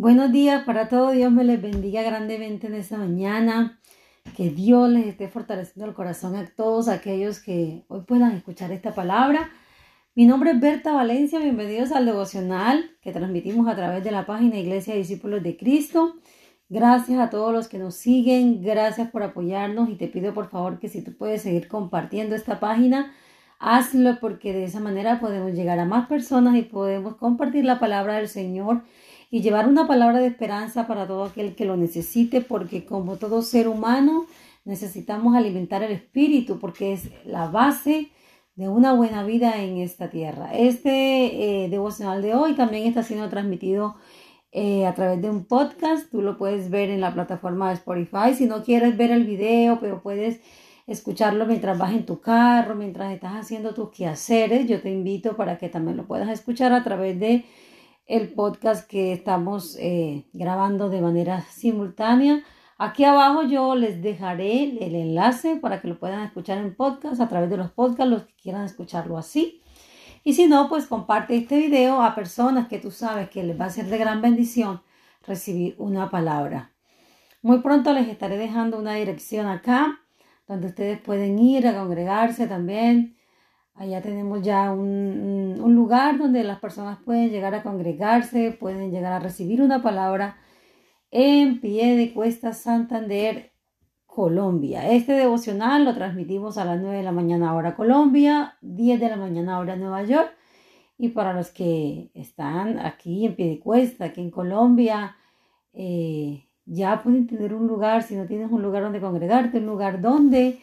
Buenos días para todos. Dios me les bendiga grandemente en esta mañana. Que Dios les esté fortaleciendo el corazón a todos aquellos que hoy puedan escuchar esta palabra. Mi nombre es Berta Valencia. Bienvenidos al devocional que transmitimos a través de la página Iglesia Discípulos de Cristo. Gracias a todos los que nos siguen. Gracias por apoyarnos y te pido por favor que si tú puedes seguir compartiendo esta página, hazlo porque de esa manera podemos llegar a más personas y podemos compartir la palabra del Señor y llevar una palabra de esperanza para todo aquel que lo necesite, porque como todo ser humano necesitamos alimentar el espíritu, porque es la base de una buena vida en esta tierra. Este eh, devocional de hoy también está siendo transmitido eh, a través de un podcast. Tú lo puedes ver en la plataforma de Spotify. Si no quieres ver el video, pero puedes escucharlo mientras vas en tu carro, mientras estás haciendo tus quehaceres, yo te invito para que también lo puedas escuchar a través de el podcast que estamos eh, grabando de manera simultánea. Aquí abajo yo les dejaré el enlace para que lo puedan escuchar en podcast, a través de los podcasts, los que quieran escucharlo así. Y si no, pues comparte este video a personas que tú sabes que les va a ser de gran bendición recibir una palabra. Muy pronto les estaré dejando una dirección acá donde ustedes pueden ir a congregarse también Allá tenemos ya un, lugar donde las personas pueden llegar a congregarse, pueden llegar a recibir una palabra en pie de cuesta Santander, Colombia. Este devocional lo transmitimos a las 9 de la mañana hora Colombia, 10 de la mañana hora Nueva York. Y para los que están aquí en pie de cuesta, aquí en Colombia, eh, ya pueden tener un lugar, si no tienes un lugar donde congregarte, un lugar donde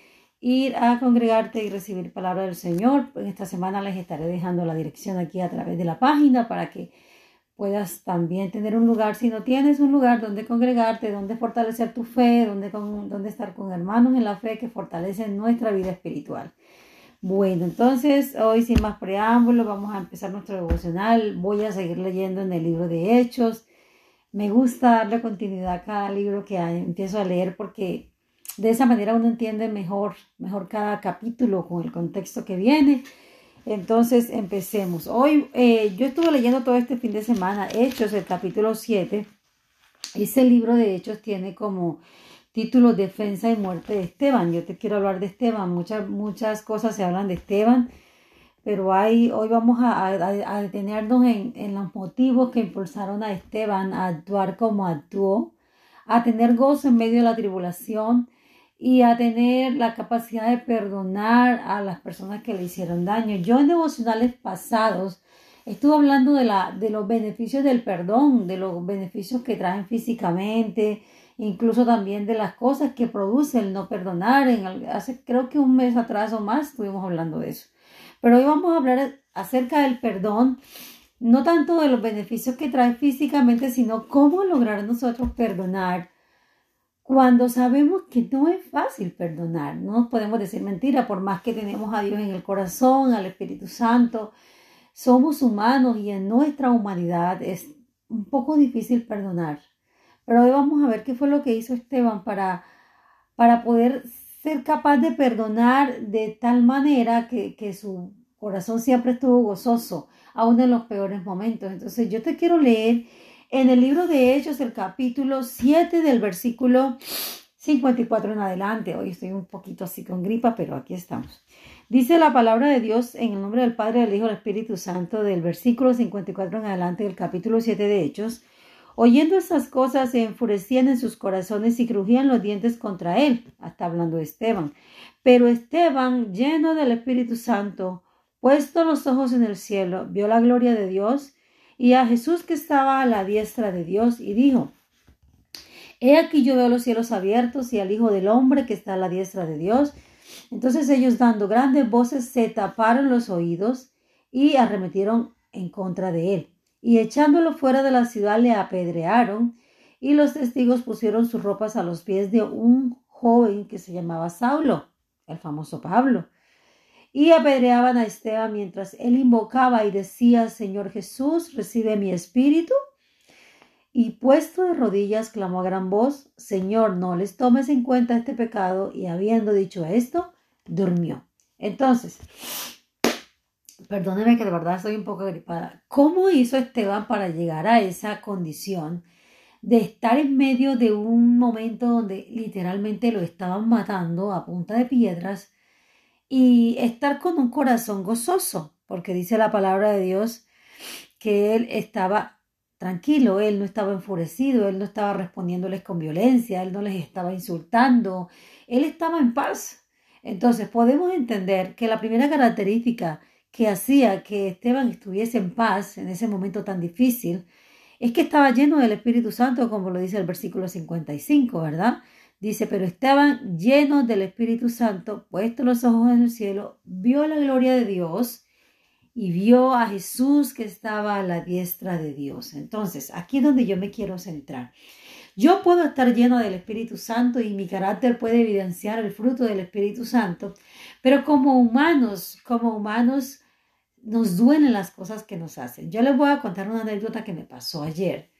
ir a congregarte y recibir palabra del Señor. En esta semana les estaré dejando la dirección aquí a través de la página para que puedas también tener un lugar, si no tienes un lugar donde congregarte, donde fortalecer tu fe, donde, donde estar con hermanos en la fe que fortalecen nuestra vida espiritual. Bueno, entonces hoy sin más preámbulos vamos a empezar nuestro devocional. Voy a seguir leyendo en el libro de Hechos. Me gusta darle continuidad a cada libro que empiezo a leer porque de esa manera uno entiende mejor, mejor cada capítulo con el contexto que viene. Entonces empecemos. Hoy eh, yo estuve leyendo todo este fin de semana Hechos, el capítulo 7. Ese libro de Hechos tiene como título Defensa y muerte de Esteban. Yo te quiero hablar de Esteban. Muchas, muchas cosas se hablan de Esteban, pero hoy vamos a, a, detenernos en, en los motivos que impulsaron a Esteban a actuar como actuó, a tener gozo en medio de la tribulación y a tener la capacidad de perdonar a las personas que le hicieron daño. Yo en devocionales pasados estuve hablando de, la, de los beneficios del perdón, de los beneficios que traen físicamente, incluso también de las cosas que produce el no perdonar. En, hace creo que un mes atrás o más estuvimos hablando de eso. Pero hoy vamos a hablar acerca del perdón, no tanto de los beneficios que trae físicamente, sino cómo lograr nosotros perdonar cuando sabemos que no es fácil perdonar, no nos podemos decir mentira, por más que tenemos a Dios en el corazón, al Espíritu Santo, somos humanos y en nuestra humanidad es un poco difícil perdonar. Pero hoy vamos a ver qué fue lo que hizo Esteban para, para poder ser capaz de perdonar de tal manera que, que su corazón siempre estuvo gozoso, aún en los peores momentos. Entonces yo te quiero leer en el libro de Hechos, el capítulo 7 del versículo 54 en adelante. Hoy estoy un poquito así con gripa, pero aquí estamos. Dice la palabra de Dios en el nombre del Padre, del Hijo del Espíritu Santo, del versículo 54 en adelante del capítulo 7 de Hechos. Oyendo estas cosas, se enfurecían en sus corazones y crujían los dientes contra él. Hasta hablando de Esteban. Pero Esteban, lleno del Espíritu Santo, puesto los ojos en el cielo, vio la gloria de Dios y a Jesús que estaba a la diestra de Dios y dijo, He aquí yo veo los cielos abiertos y al Hijo del Hombre que está a la diestra de Dios. Entonces ellos dando grandes voces se taparon los oídos y arremetieron en contra de él. Y echándolo fuera de la ciudad le apedrearon y los testigos pusieron sus ropas a los pies de un joven que se llamaba Saulo, el famoso Pablo y apedreaban a Esteban mientras él invocaba y decía, Señor Jesús, recibe mi espíritu. Y puesto de rodillas, clamó a gran voz, Señor, no les tomes en cuenta este pecado. Y habiendo dicho esto, durmió. Entonces, perdóneme que de verdad estoy un poco gripada. ¿Cómo hizo Esteban para llegar a esa condición de estar en medio de un momento donde literalmente lo estaban matando a punta de piedras y estar con un corazón gozoso, porque dice la palabra de Dios que él estaba tranquilo, él no estaba enfurecido, él no estaba respondiéndoles con violencia, él no les estaba insultando, él estaba en paz. Entonces podemos entender que la primera característica que hacía que Esteban estuviese en paz en ese momento tan difícil es que estaba lleno del Espíritu Santo, como lo dice el versículo 55, ¿verdad? Dice, pero estaban llenos del Espíritu Santo, puestos los ojos en el cielo, vio la gloria de Dios y vio a Jesús que estaba a la diestra de Dios. Entonces, aquí es donde yo me quiero centrar. Yo puedo estar lleno del Espíritu Santo y mi carácter puede evidenciar el fruto del Espíritu Santo, pero como humanos, como humanos, nos duelen las cosas que nos hacen. Yo les voy a contar una anécdota que me pasó ayer.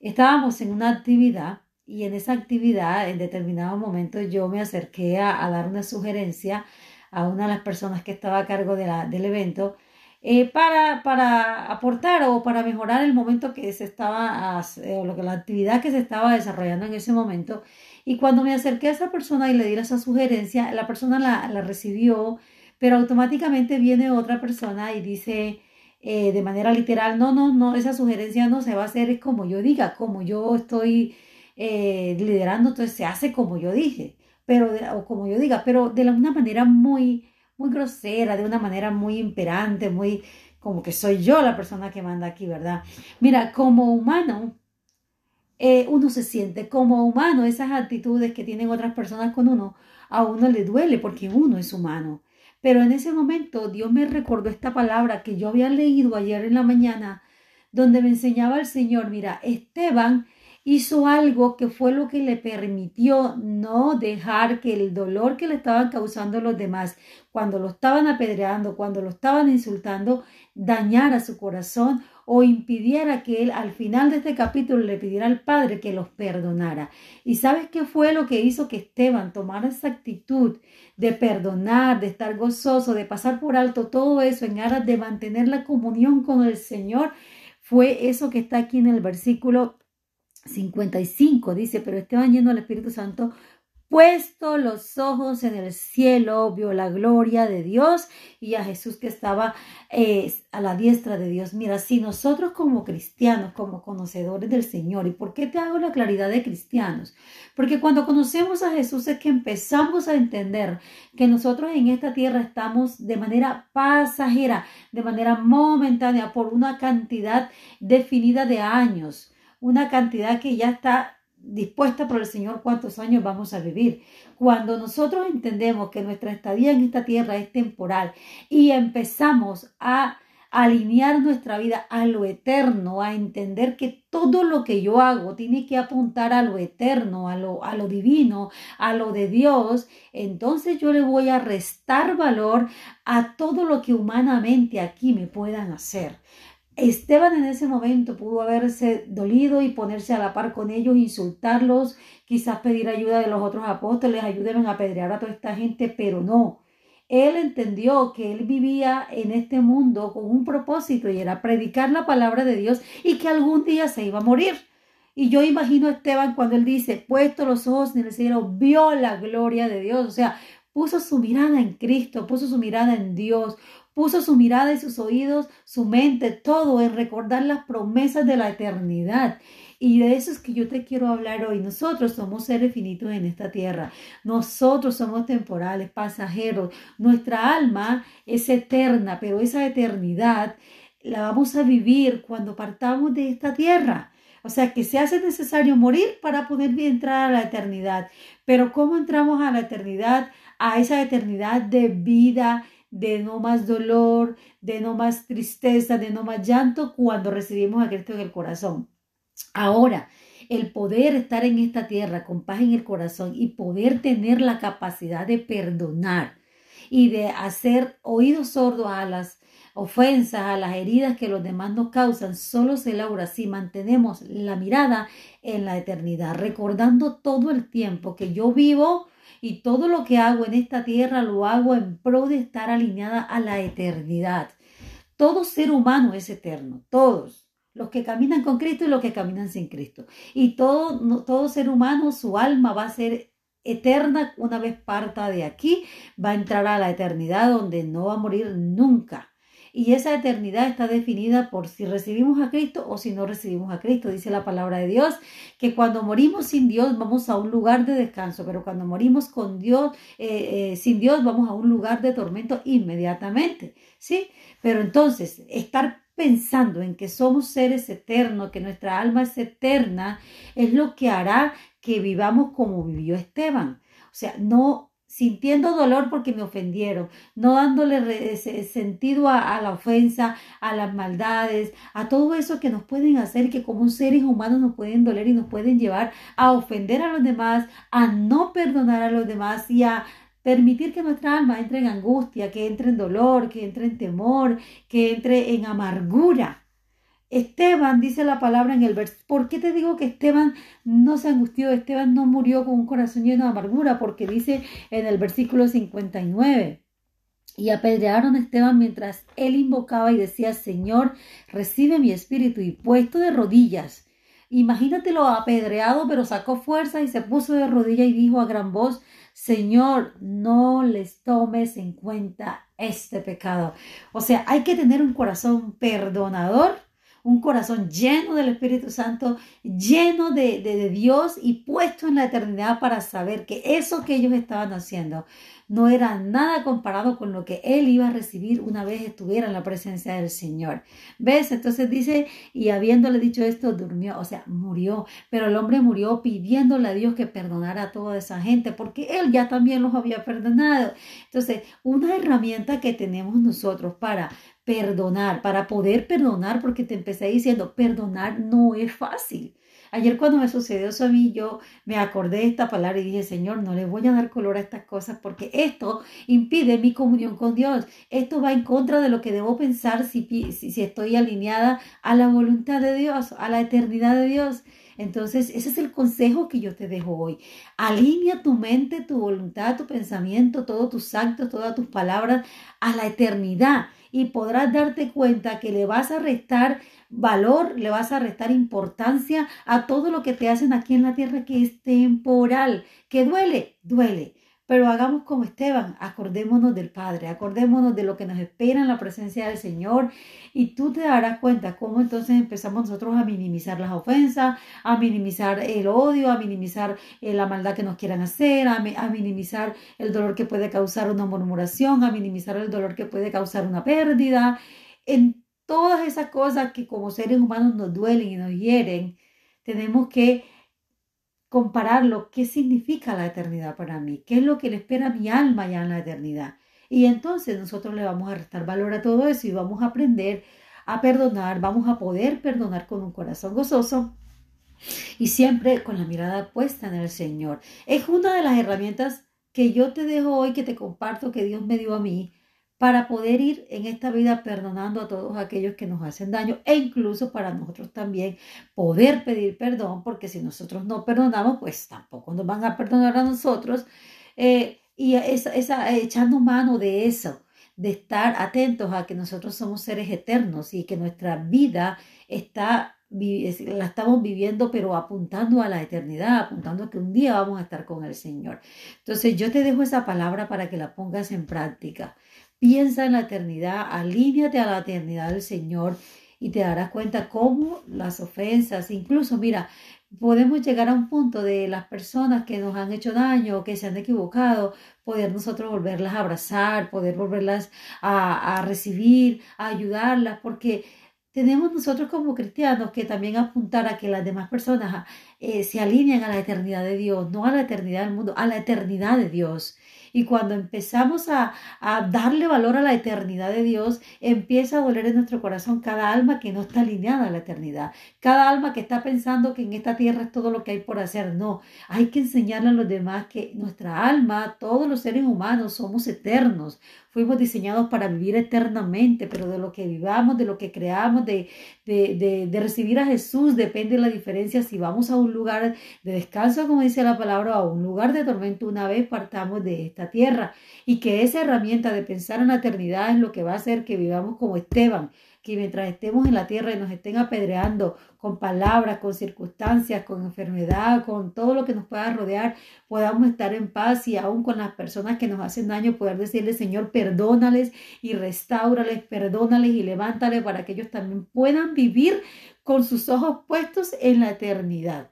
Estábamos en una actividad y en esa actividad, en determinado momento, yo me acerqué a, dar una sugerencia a una de las personas que estaba a cargo de la, del evento eh, para, para aportar o para mejorar el momento que se estaba, o lo que la actividad que se estaba desarrollando en ese momento. Y cuando me acerqué a esa persona y le di esa sugerencia, la persona la, la recibió pero automáticamente viene otra persona y dice eh, de manera literal, no, no, no, esa sugerencia no se va a hacer, es como yo diga, como yo estoy eh, liderando, entonces se hace como yo dije, pero o como yo diga, pero de una manera muy, muy grosera, de una manera muy imperante, muy como que soy yo la persona que manda aquí, ¿verdad? Mira, como humano, eh, uno se siente como humano, esas actitudes que tienen otras personas con uno, a uno le duele porque uno es humano. Pero en ese momento Dios me recordó esta palabra que yo había leído ayer en la mañana, donde me enseñaba el Señor, mira, Esteban hizo algo que fue lo que le permitió no dejar que el dolor que le estaban causando los demás, cuando lo estaban apedreando, cuando lo estaban insultando, dañara su corazón o impidiera que él al final de este capítulo le pidiera al Padre que los perdonara. ¿Y sabes qué fue lo que hizo que Esteban tomara esa actitud de perdonar, de estar gozoso, de pasar por alto todo eso en aras de mantener la comunión con el Señor? Fue eso que está aquí en el versículo 55, dice, pero Esteban yendo al Espíritu Santo puesto los ojos en el cielo, vio la gloria de Dios y a Jesús que estaba eh, a la diestra de Dios. Mira, si nosotros como cristianos, como conocedores del Señor, ¿y por qué te hago la claridad de cristianos? Porque cuando conocemos a Jesús es que empezamos a entender que nosotros en esta tierra estamos de manera pasajera, de manera momentánea, por una cantidad definida de años, una cantidad que ya está dispuesta por el Señor cuántos años vamos a vivir. Cuando nosotros entendemos que nuestra estadía en esta tierra es temporal y empezamos a alinear nuestra vida a lo eterno, a entender que todo lo que yo hago tiene que apuntar a lo eterno, a lo, a lo divino, a lo de Dios, entonces yo le voy a restar valor a todo lo que humanamente aquí me puedan hacer. Esteban en ese momento pudo haberse dolido y ponerse a la par con ellos, insultarlos, quizás pedir ayuda de los otros apóstoles, ayúdenme a apedrear a toda esta gente, pero no. Él entendió que él vivía en este mundo con un propósito y era predicar la palabra de Dios y que algún día se iba a morir. Y yo imagino a Esteban cuando él dice, puesto los ojos en el cielo, vio la gloria de Dios. O sea, puso su mirada en Cristo, puso su mirada en Dios, puso su mirada y sus oídos, su mente, todo en recordar las promesas de la eternidad. Y de eso es que yo te quiero hablar hoy. Nosotros somos seres finitos en esta tierra. Nosotros somos temporales, pasajeros. Nuestra alma es eterna, pero esa eternidad la vamos a vivir cuando partamos de esta tierra. O sea que se hace necesario morir para poder entrar a la eternidad. Pero ¿cómo entramos a la eternidad? A esa eternidad de vida de no más dolor, de no más tristeza, de no más llanto cuando recibimos a Cristo en el corazón. Ahora, el poder estar en esta tierra con paz en el corazón y poder tener la capacidad de perdonar y de hacer oídos sordos a las ofensas, a las heridas que los demás nos causan, solo se logra si mantenemos la mirada en la eternidad, recordando todo el tiempo que yo vivo y todo lo que hago en esta tierra lo hago en pro de estar alineada a la eternidad. Todo ser humano es eterno, todos. los que caminan con Cristo y los que caminan sin Cristo. Y todo, todo ser humano, su alma va a ser eterna una vez parta de aquí, va a entrar a la eternidad donde no va a morir nunca. Y esa eternidad está definida por si recibimos a Cristo o si no recibimos a Cristo. Dice la palabra de Dios que cuando morimos sin Dios vamos a un lugar de descanso, pero cuando morimos con Dios, eh, eh, sin Dios, vamos a un lugar de tormento inmediatamente. ¿Sí? Pero entonces, estar pensando en que somos seres eternos, que nuestra alma es eterna, es lo que hará que vivamos como vivió Esteban. O sea, no sintiendo dolor porque me ofendieron, no dándole sentido a, la ofensa, a las maldades, a todo eso que nos pueden hacer, que como seres humanos nos pueden doler y nos pueden llevar a ofender a los demás, a no perdonar a los demás y a permitir que nuestra alma entre en angustia, que entre en dolor, que entre en temor, que entre en amargura. Esteban, dice la palabra en el verso, ¿por qué te digo que Esteban no se angustió? Esteban no murió con un corazón lleno de amargura, porque dice en el versículo 59, y apedrearon a Esteban mientras él invocaba y decía, Señor, recibe mi espíritu, y puesto de rodillas. Imagínatelo apedreado, pero sacó fuerza y se puso de rodillas y dijo a gran voz, Señor, no les tomes en cuenta este pecado. O sea, hay que tener un corazón perdonador un corazón lleno del Espíritu Santo, lleno de, de, Dios y puesto en la eternidad para saber que eso que ellos estaban haciendo no era nada comparado con lo que él iba a recibir una vez estuviera en la presencia del Señor. ¿Ves? Entonces dice, y habiéndole dicho esto, durmió, o sea, murió, pero el hombre murió pidiéndole a Dios que perdonara a toda esa gente, porque él ya también los había perdonado. Entonces, una herramienta que tenemos nosotros para perdonar, para poder perdonar, porque te empecé diciendo, perdonar no es fácil. Ayer cuando me sucedió eso a mí, yo me acordé de esta palabra y dije, Señor, no le voy a dar color a estas cosas porque esto impide mi comunión con Dios. Esto va en contra de lo que debo pensar si, si, estoy alineada a la voluntad de Dios, a la eternidad de Dios. Entonces, ese es el consejo que yo te dejo hoy. Alinea tu mente, tu voluntad, tu pensamiento, todos tus actos, todas tus palabras a la eternidad y podrás darte cuenta que le vas a restar valor, le vas a restar importancia a todo lo que te hacen aquí en la tierra que es temporal, que duele, duele. Pero hagamos como Esteban, acordémonos del Padre, acordémonos de lo que nos espera en la presencia del Señor y tú te darás cuenta cómo entonces empezamos nosotros a minimizar las ofensas, a minimizar el odio, a minimizar eh, la maldad que nos quieran hacer, a, a minimizar el dolor que puede causar una murmuración, a minimizar el dolor que puede causar una pérdida. En todas esas cosas que como seres humanos nos duelen y nos hieren, tenemos que compararlo, qué significa la eternidad para mí, qué es lo que le espera a mi alma ya en la eternidad. Y entonces nosotros le vamos a restar valor a todo eso y vamos a aprender a perdonar, vamos a poder perdonar con un corazón gozoso y siempre con la mirada puesta en el Señor. Es una de las herramientas que yo te dejo hoy, que te comparto, que Dios me dio a mí, para poder ir en esta vida perdonando a todos aquellos que nos hacen daño e incluso para nosotros también poder pedir perdón, porque si nosotros no perdonamos, pues tampoco nos van a perdonar a nosotros. Eh, y esa, echando mano de eso, de estar atentos a que nosotros somos seres eternos y que nuestra vida está la estamos viviendo, pero apuntando a la eternidad, apuntando a que un día vamos a estar con el Señor. Entonces yo te dejo esa palabra para que la pongas en práctica. Piensa en la eternidad, alíñate a la eternidad del Señor y te darás cuenta cómo las ofensas, incluso mira, podemos llegar a un punto de las personas que nos han hecho daño, que se han equivocado, poder nosotros volverlas a abrazar, poder volverlas a, recibir, a ayudarlas, porque tenemos nosotros como cristianos que también apuntar a que las demás personas eh, se alineen a la eternidad de Dios, no a la eternidad del mundo, a la eternidad de Dios. Y cuando empezamos a, darle valor a la eternidad de Dios, empieza a doler en nuestro corazón cada alma que no está alineada a la eternidad. Cada alma que está pensando que en esta tierra es todo lo que hay por hacer. No, hay que enseñarle a los demás que nuestra alma, todos los seres humanos somos eternos. Fuimos diseñados para vivir eternamente, pero de lo que vivamos, de lo que creamos, de, de, de, recibir a Jesús, depende la diferencia si vamos a un lugar de descanso, como dice la palabra, o a un lugar de tormento una vez partamos de esta tierra. Y que esa herramienta de pensar en la eternidad es lo que va a hacer que vivamos como Esteban, que mientras estemos en la tierra y nos estén apedreando con palabras, con circunstancias, con enfermedad, con todo lo que nos pueda rodear, podamos estar en paz y aún con las personas que nos hacen daño, poder decirle, Señor, perdónales y restáurales, perdónales y levántales para que ellos también puedan vivir con sus ojos puestos en la eternidad.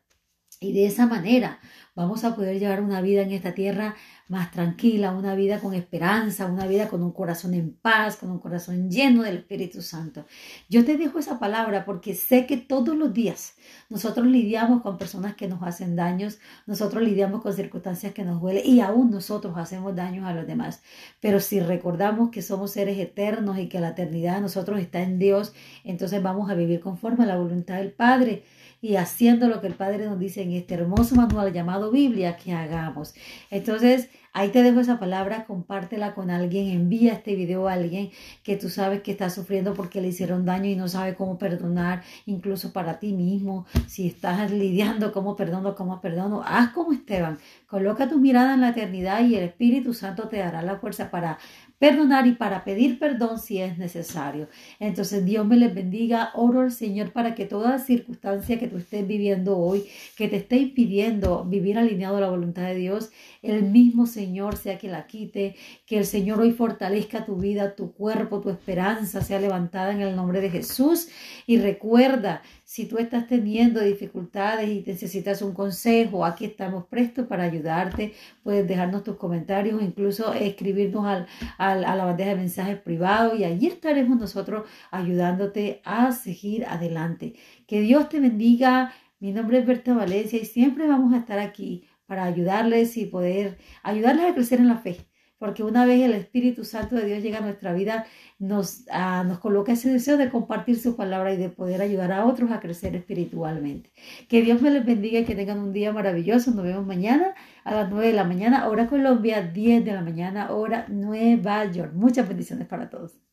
Y de esa manera vamos a poder llevar una vida en esta tierra más tranquila, una vida con esperanza, una vida con un corazón en paz, con un corazón lleno del Espíritu Santo. Yo te dejo esa palabra porque sé que todos los días nosotros lidiamos con personas que nos hacen daños, nosotros lidiamos con circunstancias que nos duelen y aún nosotros hacemos daños a los demás. Pero si recordamos que somos seres eternos y que la eternidad de nosotros está en Dios, entonces vamos a vivir conforme a la voluntad del Padre y haciendo lo que el Padre nos dice en este hermoso manual llamado Biblia que hagamos. Entonces, ahí te dejo esa palabra, compártela con alguien, envía este video a alguien que tú sabes que está sufriendo porque le hicieron daño y no sabe cómo perdonar, incluso para ti mismo. Si estás lidiando cómo perdono, cómo perdono, haz como Esteban. Coloca tu mirada en la eternidad y el Espíritu Santo te dará la fuerza para perdonar y para pedir perdón si es necesario. Entonces Dios me les bendiga. Oro al Señor para que toda circunstancia que tú estés viviendo hoy, que te esté impidiendo vivir alineado a la voluntad de Dios, el mismo Señor sea que la quite, que el Señor hoy fortalezca tu vida, tu cuerpo, tu esperanza sea levantada en el nombre de Jesús. Y recuerda, si tú estás teniendo dificultades y necesitas un consejo, aquí estamos prestos para ayudarte. Puedes dejarnos tus comentarios, incluso escribirnos al a, la bandeja de mensajes privado y allí estaremos nosotros ayudándote a seguir adelante. Que Dios te bendiga. Mi nombre es Berta Valencia y siempre vamos a estar aquí para ayudarles y poder ayudarles a crecer en la fe porque una vez el Espíritu Santo de Dios llega a nuestra vida, nos, ah, nos coloca ese deseo de compartir su palabra y de poder ayudar a otros a crecer espiritualmente. Que Dios me les bendiga y que tengan un día maravilloso. Nos vemos mañana a las 9 de la mañana, hora Colombia, 10 de la mañana, hora Nueva York. Muchas bendiciones para todos.